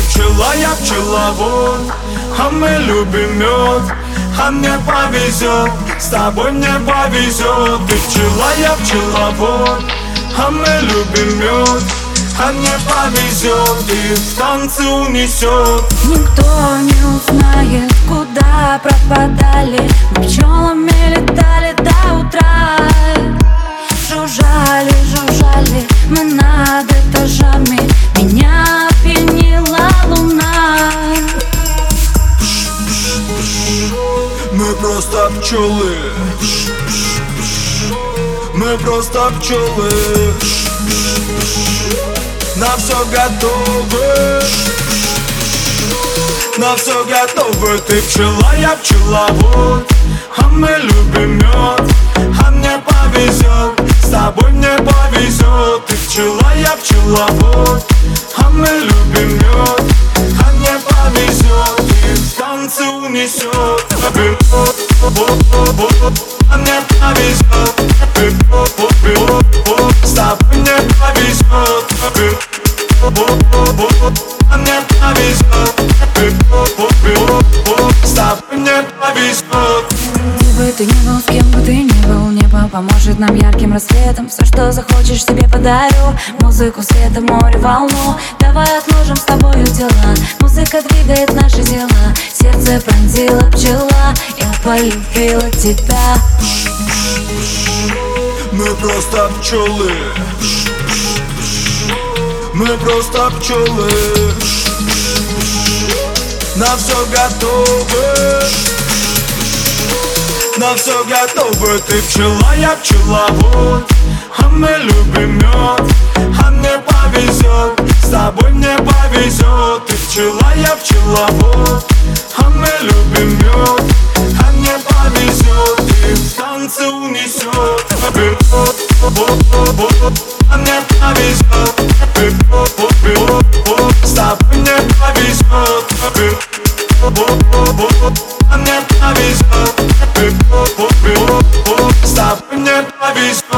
пчела, я пчеловод А мы любим мед А мне повезет. С тобой мне повезет. Ты пчела, я пчеловод А мы любим мед а мне повезет. И в танцы унесет. Никто не узнает, куда пропадали. Мы пчелами Мы просто пчелы. Мы просто пчелы. На все готовы. На все готовы. Ты пчела, я пчеловод. А мы любим мед А мне повезет С тобой мне повезет Ты пчела, я пчеловод унесет А мне повезет С тобой мне повезет А С тобой мне повезет Где бы ты ни был, кем бы ты ни был Небо поможет нам ярким рассветом Все, что захочешь, себе подарю Музыку, света, море, волну Давай отложим с тобою дела Музыка двигает наши дела Сердце пронзила пчела Я полюбила тебя. Мы просто пчелы. Мы просто пчелы. На все готовы. На все готовы. Ты пчела, я пчеловод. А мы любим мед А мне повезет С тобой мне повезет Ты пчела, я пчеловод С тобой не повезет Мне повезет С тобой не повезет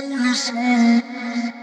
Listen.